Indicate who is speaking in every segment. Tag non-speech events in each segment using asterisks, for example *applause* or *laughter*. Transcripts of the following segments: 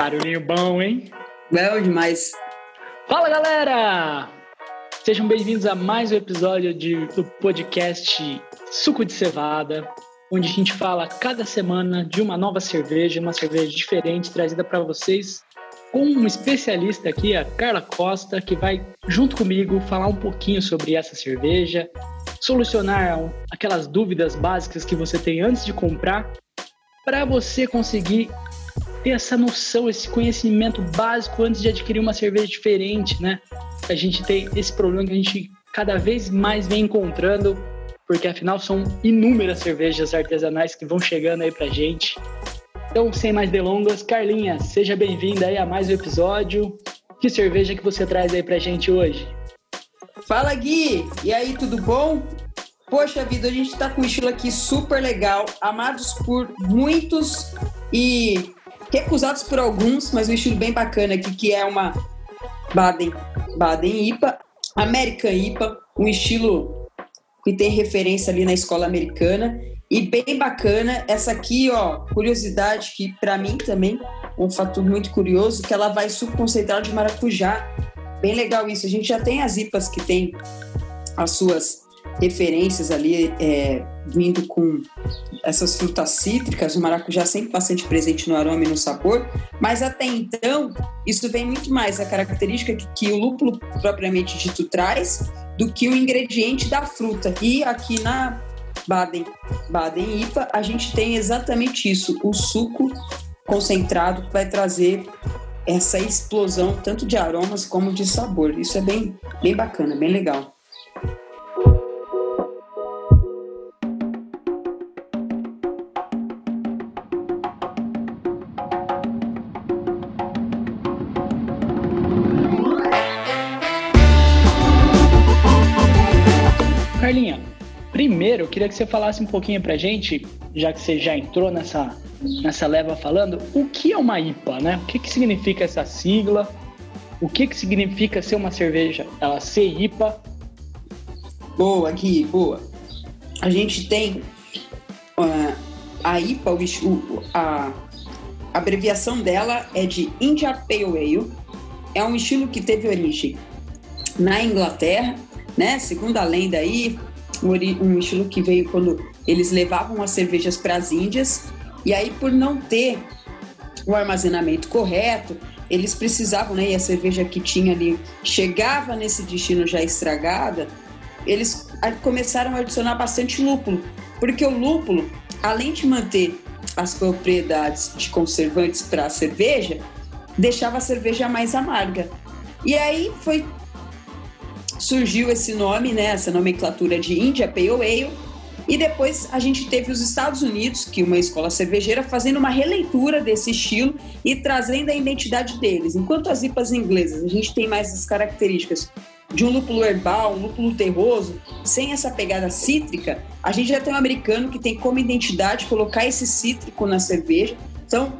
Speaker 1: Barulhinho bom, hein?
Speaker 2: Bom demais.
Speaker 1: Fala, galera! Sejam bem-vindos a mais um episódio de, do podcast Suco de Cevada, onde a gente fala cada semana de uma nova cerveja, uma cerveja diferente trazida para vocês com um especialista aqui, a Carla Costa, que vai junto comigo falar um pouquinho sobre essa cerveja, solucionar aquelas dúvidas básicas que você tem antes de comprar, para você conseguir ter essa noção, esse conhecimento básico antes de adquirir uma cerveja diferente, né? A gente tem esse problema que a gente cada vez mais vem encontrando, porque afinal são inúmeras cervejas artesanais que vão chegando aí pra gente. Então, sem mais delongas, Carlinha, seja bem-vinda aí a mais um episódio. Que cerveja que você traz aí pra gente hoje?
Speaker 2: Fala, Gui! E aí, tudo bom? Poxa vida, a gente tá com um estilo aqui super legal, amados por muitos e recusados por alguns, mas um estilo bem bacana aqui, que é uma Baden, Baden IPA, American IPA, um estilo que tem referência ali na escola americana e bem bacana. Essa aqui, ó, curiosidade que para mim também um fato muito curioso, que ela vai suco concentrado de maracujá. Bem legal isso. A gente já tem as IPAs que tem as suas referências ali é, vindo com essas frutas cítricas, o maracujá sempre bastante presente no aroma e no sabor, mas até então isso vem muito mais a característica que, que o lúpulo propriamente dito traz do que o ingrediente da fruta. E aqui na Baden, Baden IPA a gente tem exatamente isso, o suco concentrado que vai trazer essa explosão tanto de aromas como de sabor. Isso é bem, bem bacana, bem legal.
Speaker 1: Carlinha, primeiro eu queria que você falasse um pouquinho pra gente, já que você já entrou nessa, nessa leva falando, o que é uma IPA, né? O que, que significa essa sigla? O que, que significa ser uma cerveja, ela ser IPA?
Speaker 2: Boa, Gui, boa. A gente tem uh, a IPA, o, a, a abreviação dela é de India Pale Ale. É um estilo que teve origem na Inglaterra né? Segundo a lenda aí, um estilo que veio quando eles levavam as cervejas para as Índias e aí por não ter o armazenamento correto, eles precisavam, né? E a cerveja que tinha ali chegava nesse destino já estragada, eles começaram a adicionar bastante lúpulo, porque o lúpulo, além de manter as propriedades de conservantes para a cerveja, deixava a cerveja mais amarga. E aí foi surgiu esse nome, né, essa nomenclatura de India Pale Ale, e depois a gente teve os Estados Unidos, que uma escola cervejeira, fazendo uma releitura desse estilo e trazendo a identidade deles. Enquanto as IPAs inglesas, a gente tem mais as características de um lúpulo herbal, um lúpulo terroso, sem essa pegada cítrica, a gente já tem um americano que tem como identidade colocar esse cítrico na cerveja. Então,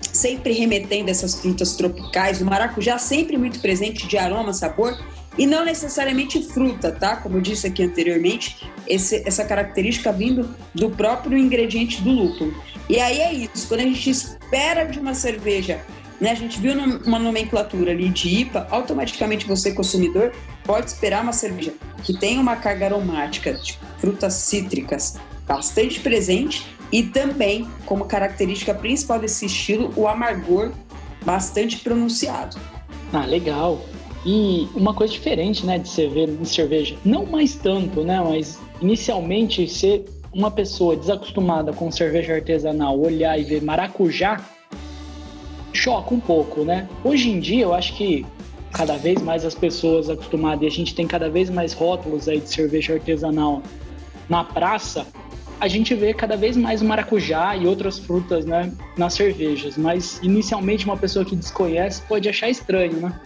Speaker 2: sempre remetendo essas frutas tropicais, o maracujá sempre muito presente de aroma, sabor, e não necessariamente fruta, tá? Como eu disse aqui anteriormente, esse, essa característica vindo do próprio ingrediente do lúpulo. E aí é isso, quando a gente espera de uma cerveja, né, a gente viu uma nomenclatura ali de IPA, automaticamente você, consumidor, pode esperar uma cerveja que tem uma carga aromática de frutas cítricas bastante presente e também, como característica principal desse estilo, o amargor bastante pronunciado.
Speaker 1: Ah, legal. E uma coisa diferente, né, de você ver em cerveja, não mais tanto, né, mas inicialmente ser uma pessoa desacostumada com cerveja artesanal olhar e ver maracujá choca um pouco, né? Hoje em dia eu acho que cada vez mais as pessoas acostumadas e a gente tem cada vez mais rótulos aí de cerveja artesanal na praça, a gente vê cada vez mais maracujá e outras frutas, né, nas cervejas, mas inicialmente uma pessoa que desconhece pode achar estranho, né?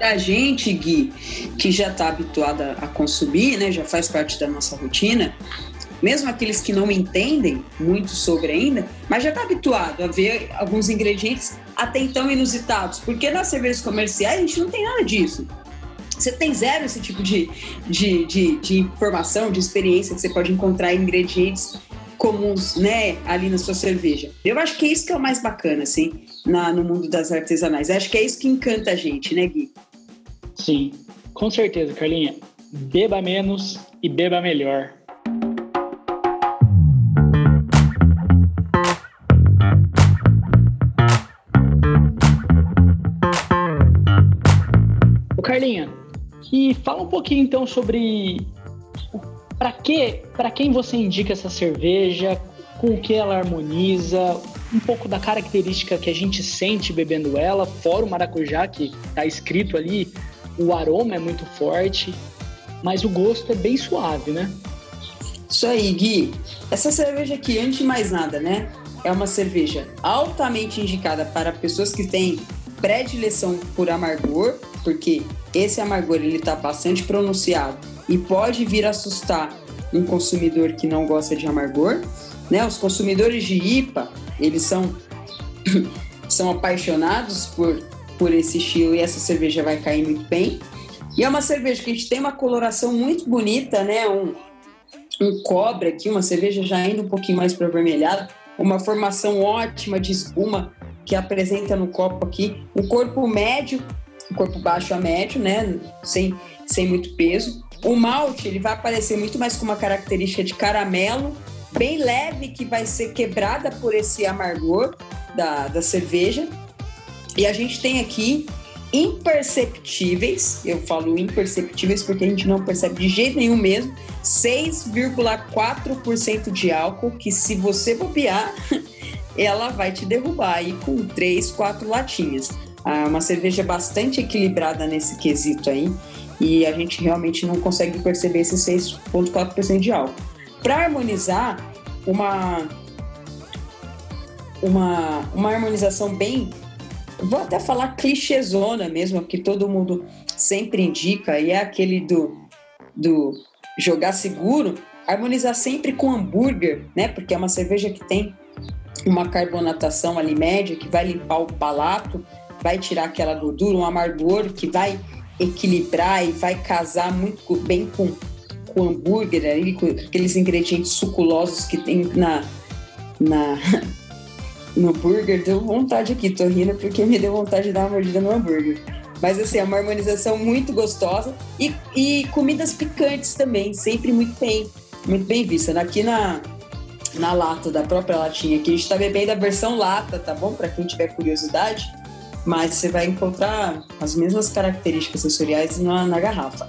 Speaker 2: A gente, Gui, que já está habituada a consumir, né, já faz parte da nossa rotina, mesmo aqueles que não entendem muito sobre ainda, mas já está habituado a ver alguns ingredientes até então inusitados, porque nas cervejas comerciais a gente não tem nada disso. Você tem zero esse tipo de, de, de, de informação, de experiência que você pode encontrar em ingredientes comuns, né, ali na sua cerveja. Eu acho que é isso que é o mais bacana, assim, na, no mundo das artesanais. Eu acho que é isso que encanta a gente, né, Gui?
Speaker 1: Sim, com certeza, Carlinha. Beba menos e beba melhor. O Carlinha, e fala um pouquinho então sobre para que, para quem você indica essa cerveja, com o que ela harmoniza, um pouco da característica que a gente sente bebendo ela, fora o maracujá que está escrito ali, o aroma é muito forte, mas o gosto é bem suave, né?
Speaker 2: Isso aí, Gui. Essa cerveja aqui, antes de mais nada, né? É uma cerveja altamente indicada para pessoas que têm predileção por amargor, porque esse amargor ele está bastante pronunciado e pode vir assustar um consumidor que não gosta de amargor. Né? Os consumidores de IPA, eles são, *coughs* são apaixonados por, por esse estilo e essa cerveja vai cair muito bem. E é uma cerveja que a gente tem uma coloração muito bonita, né? Um, um cobre aqui, uma cerveja já indo um pouquinho mais para avermelhado, uma formação ótima de espuma que apresenta no copo aqui, um corpo médio, um corpo baixo a médio, né? Sem, sem muito peso. O malte ele vai aparecer muito mais com uma característica de caramelo, bem leve, que vai ser quebrada por esse amargor da, da cerveja. E a gente tem aqui imperceptíveis, eu falo imperceptíveis porque a gente não percebe de jeito nenhum mesmo, 6,4% de álcool, que se você bobear, *laughs* ela vai te derrubar aí com 3, 4 latinhas. Ah, uma cerveja bastante equilibrada nesse quesito aí e a gente realmente não consegue perceber esse 6,4% de álcool. Para harmonizar, uma, uma, uma harmonização bem, vou até falar clichêzona mesmo, que todo mundo sempre indica, e é aquele do, do jogar seguro, harmonizar sempre com hambúrguer, né? Porque é uma cerveja que tem uma carbonatação ali média, que vai limpar o palato, vai tirar aquela gordura, um amargor que vai equilibrar e vai casar muito bem com, o hambúrguer ali, com aqueles ingredientes suculosos que tem na, na *laughs* no hambúrguer. Deu vontade aqui, tô rindo porque me deu vontade de dar uma mordida no hambúrguer. Mas assim, é uma harmonização muito gostosa e, e comidas picantes também, sempre muito bem, muito bem vista. Aqui na, na lata da própria latinha, aqui a gente tá bebendo a versão lata, tá bom? Para quem tiver curiosidade mas você vai encontrar as mesmas características sensoriais na, na garrafa.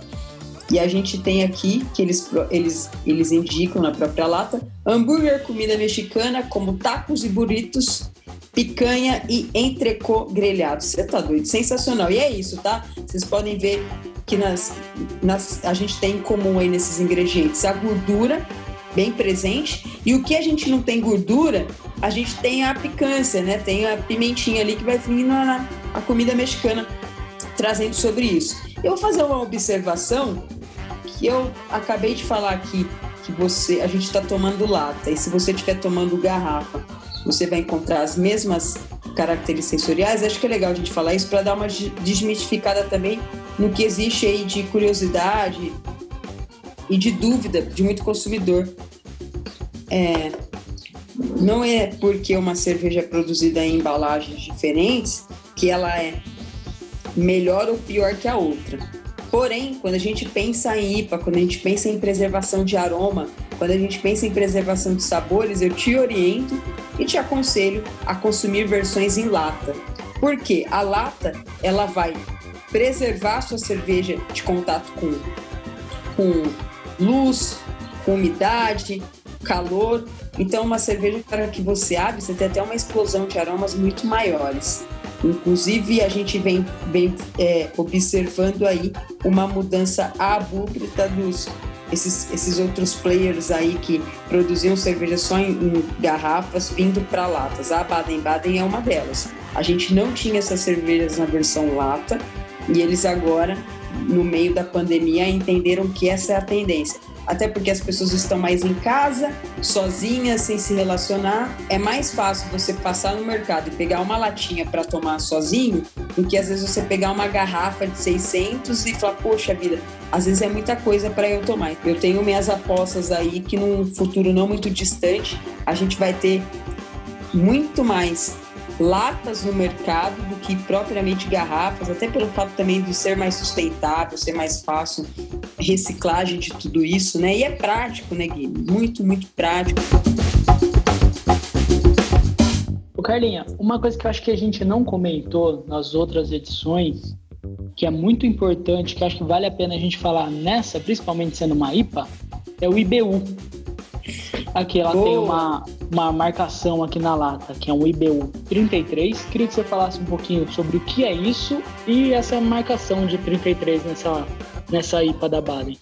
Speaker 2: E a gente tem aqui que eles, eles, eles indicam na própria lata hambúrguer, comida mexicana, como tacos e burritos, picanha e entrecô grelhado. Você tá doido? Sensacional. E é isso, tá? Vocês podem ver que nas, nas, a gente tem em comum aí nesses ingredientes a gordura bem presente. E o que a gente não tem gordura, a gente tem a picância, né? Tem a pimentinha ali que vai vir na, na comida mexicana, trazendo sobre isso. Eu vou fazer uma observação que eu acabei de falar aqui, que você, a gente está tomando lata, e se você estiver tomando garrafa, você vai encontrar as mesmas características sensoriais. Acho que é legal a gente falar isso para dar uma desmistificada também no que existe aí de curiosidade e de dúvida de muito consumidor. É, não é porque uma cerveja é produzida em embalagens diferentes que ela é melhor ou pior que a outra. Porém, quando a gente pensa em IPA, quando a gente pensa em preservação de aroma, quando a gente pensa em preservação de sabores, eu te oriento e te aconselho a consumir versões em lata. Porque a lata, ela vai preservar a sua cerveja de contato com, com luz, com umidade, calor. Então, uma cerveja para que você abre, você tem até uma explosão de aromas muito maiores. Inclusive, a gente vem, vem é, observando aí uma mudança abrupta dos esses, esses outros players aí que produziam cerveja só em, em garrafas vindo para latas. A Baden-Baden é uma delas. A gente não tinha essas cervejas na versão lata e eles agora, no meio da pandemia, entenderam que essa é a tendência até porque as pessoas estão mais em casa, sozinhas, sem se relacionar. É mais fácil você passar no mercado e pegar uma latinha para tomar sozinho do que às vezes você pegar uma garrafa de 600 e falar, poxa vida, às vezes é muita coisa para eu tomar. Eu tenho minhas apostas aí que num futuro não muito distante a gente vai ter muito mais latas no mercado do que propriamente garrafas, até pelo fato também de ser mais sustentável, ser mais fácil reciclagem de tudo isso, né? E é prático, né, Gui? Muito, muito prático.
Speaker 1: O Carlinha, uma coisa que eu acho que a gente não comentou nas outras edições, que é muito importante, que acho que vale a pena a gente falar nessa, principalmente sendo uma IPA, é o IBU. Aqui ela Boa. tem uma, uma marcação aqui na lata, que é um IBU 33. Queria que você falasse um pouquinho sobre o que é isso e essa marcação de 33 nessa, nessa IPA da Baden.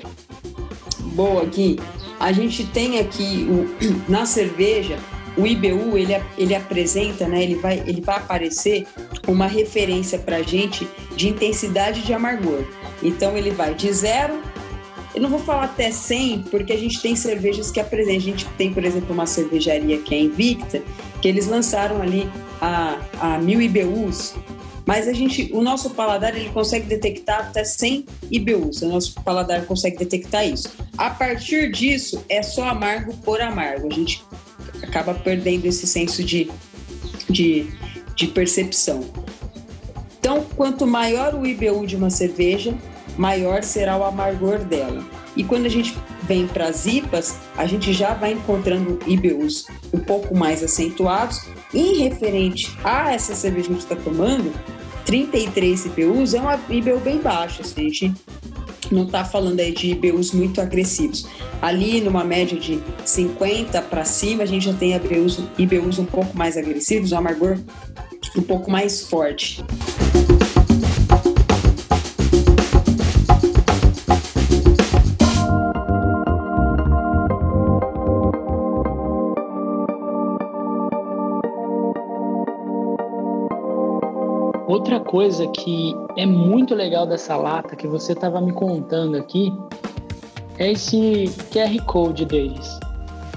Speaker 2: Boa, Gui. A gente tem aqui o, *clears throat* na cerveja o IBU ele, ele apresenta, né, ele, vai, ele vai aparecer uma referência para a gente de intensidade de amargor. Então ele vai de zero eu não vou falar até 100, porque a gente tem cervejas que apresentam. A gente tem, por exemplo, uma cervejaria que é Invicta, que eles lançaram ali a, a 1000 IBUs. Mas a gente, o nosso paladar ele consegue detectar até 100 IBUs. O nosso paladar consegue detectar isso. A partir disso, é só amargo por amargo. A gente acaba perdendo esse senso de, de, de percepção. Então, quanto maior o IBU de uma cerveja, maior será o amargor dela. E quando a gente vem para as IPAs, a gente já vai encontrando IBUs um pouco mais acentuados. Em referente a essa cerveja que a gente está tomando, 33 IBUs é uma IBU bem baixa, assim, a gente não está falando aí de IBUs muito agressivos. Ali, numa média de 50 para cima, a gente já tem IBUs, IBUs um pouco mais agressivos, um amargor um pouco mais forte.
Speaker 1: Outra coisa que é muito legal dessa lata que você estava me contando aqui é esse QR Code deles.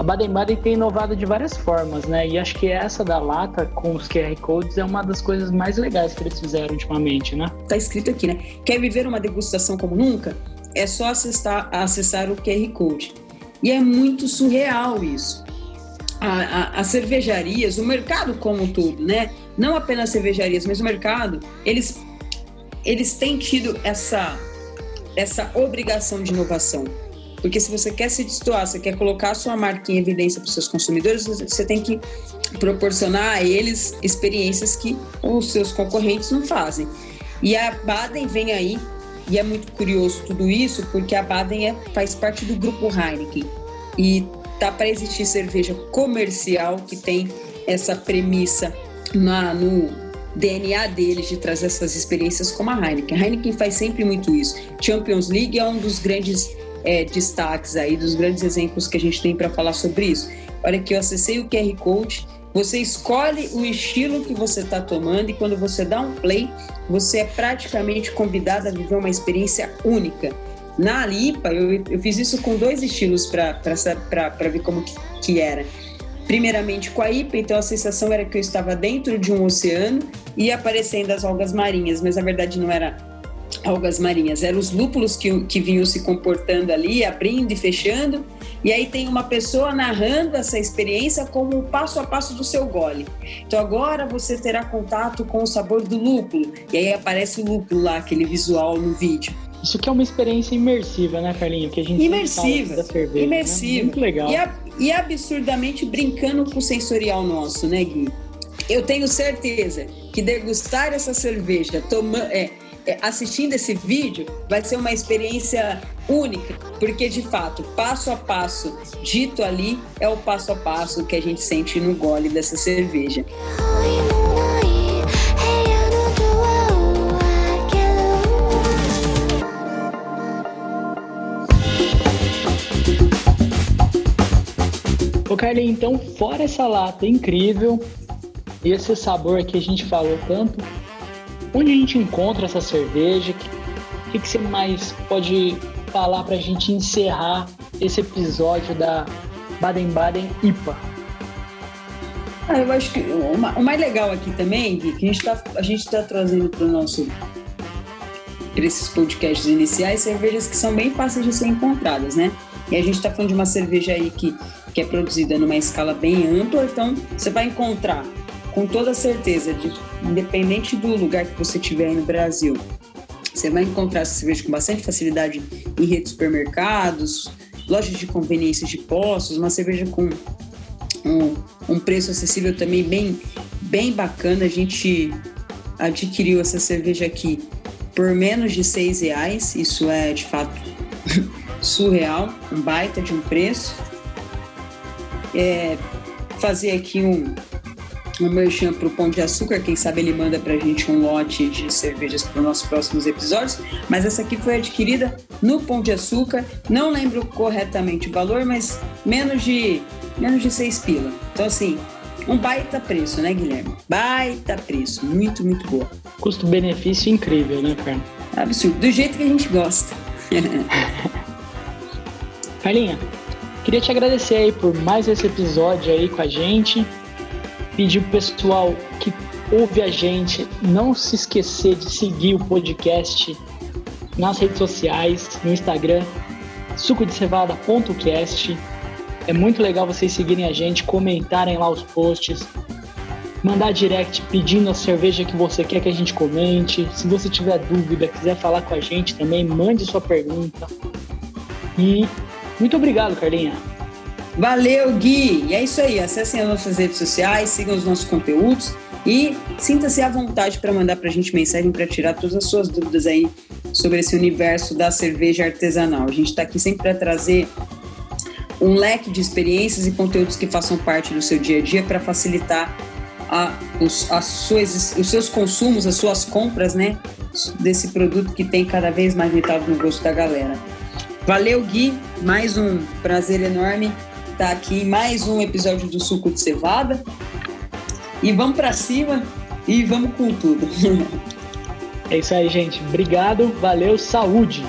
Speaker 1: A Baden-Baden tem inovado de várias formas, né? E acho que essa da lata com os QR Codes é uma das coisas mais legais que eles fizeram ultimamente, né?
Speaker 2: Tá escrito aqui, né? Quer viver uma degustação como nunca? É só acessar, acessar o QR Code. E é muito surreal isso as cervejarias, o mercado como um todo, né? Não apenas cervejarias, mas o mercado, eles, eles têm tido essa, essa obrigação de inovação. Porque se você quer se destoar, você quer colocar sua marca em evidência para os seus consumidores, você tem que proporcionar a eles experiências que os seus concorrentes não fazem. E a Baden vem aí, e é muito curioso tudo isso, porque a Baden é, faz parte do grupo Heineken. E tá para existir cerveja comercial que tem essa premissa na, no DNA deles de trazer essas experiências como a Heineken. A Heineken faz sempre muito isso. Champions League é um dos grandes é, destaques aí, dos grandes exemplos que a gente tem para falar sobre isso. Olha que eu acessei o QR Code, você escolhe o estilo que você está tomando e quando você dá um play, você é praticamente convidado a viver uma experiência única. Na Lipa, eu, eu fiz isso com dois estilos para ver como que, que era. Primeiramente com a IPA, então a sensação era que eu estava dentro de um oceano e aparecendo as algas marinhas, mas na verdade não era algas marinhas, eram os lúpulos que, que vinham se comportando ali, abrindo e fechando, e aí tem uma pessoa narrando essa experiência como o passo a passo do seu gole. Então agora você terá contato com o sabor do lúpulo, e aí aparece o lúpulo lá, aquele visual no vídeo.
Speaker 1: Isso que é uma experiência imersiva, né, Carlinho? Que a gente
Speaker 2: imersiva, da cerveja, né? imersiva. Né?
Speaker 1: Muito legal.
Speaker 2: E, a, e absurdamente brincando com o sensorial nosso, né, Gui? Eu tenho certeza que degustar essa cerveja, é, é, assistindo esse vídeo, vai ser uma experiência única, porque de fato, passo a passo dito ali é o passo a passo que a gente sente no gole dessa cerveja.
Speaker 1: Carlinhos, então, fora essa lata incrível esse sabor que a gente falou tanto, onde a gente encontra essa cerveja? O que, que, você mais pode falar para a gente encerrar esse episódio da Baden-Baden IPA?
Speaker 2: Ah, eu acho que o, mais legal aqui também, Gui, que a gente está tá trazendo para o nosso para esses podcasts iniciais cervejas que são bem fáceis de ser encontradas, né? E a gente está falando de uma cerveja aí que, que é produzida numa escala bem ampla, então você vai encontrar com toda certeza, de, independente do lugar que você estiver no Brasil, você vai encontrar essa cerveja com bastante facilidade em redes de supermercados, lojas de conveniência de postos, uma cerveja com um, um preço acessível também bem, bem bacana. A gente adquiriu essa cerveja aqui por menos de seis reais. Isso é de fato *laughs* surreal, um baita de um preço. É, fazer aqui um, um merchan para o Pão de Açúcar, quem sabe ele manda para a gente um lote de cervejas para os nossos próximos episódios. Mas essa aqui foi adquirida no Pão de Açúcar, não lembro corretamente o valor, mas menos de, menos de seis pila. Então, assim, um baita preço, né, Guilherme? Baita preço, muito, muito boa.
Speaker 1: Custo-benefício incrível, né, Fernando?
Speaker 2: Absurdo, do jeito que a gente gosta. *laughs*
Speaker 1: Carlinha, queria te agradecer aí por mais esse episódio aí com a gente pedir pro pessoal que ouve a gente não se esquecer de seguir o podcast nas redes sociais, no Instagram, sucodecevada.cast. É muito legal vocês seguirem a gente, comentarem lá os posts, mandar direct pedindo a cerveja que você quer que a gente comente. Se você tiver dúvida, quiser falar com a gente também, mande sua pergunta. E muito obrigado, Carlinha.
Speaker 2: Valeu, Gui! E é isso aí. Acessem as nossas redes sociais, sigam os nossos conteúdos e sinta-se à vontade para mandar para a gente mensagem para tirar todas as suas dúvidas aí sobre esse universo da cerveja artesanal. A gente está aqui sempre para trazer um leque de experiências e conteúdos que façam parte do seu dia a dia para facilitar a, os, as suas, os seus consumos, as suas compras, né? Desse produto que tem cada vez mais entrado no gosto da galera. Valeu, Gui. Mais um prazer enorme tá aqui mais um episódio do Suco de Cevada. E vamos para cima e vamos com tudo. *laughs*
Speaker 1: é isso aí, gente. Obrigado, valeu, saúde!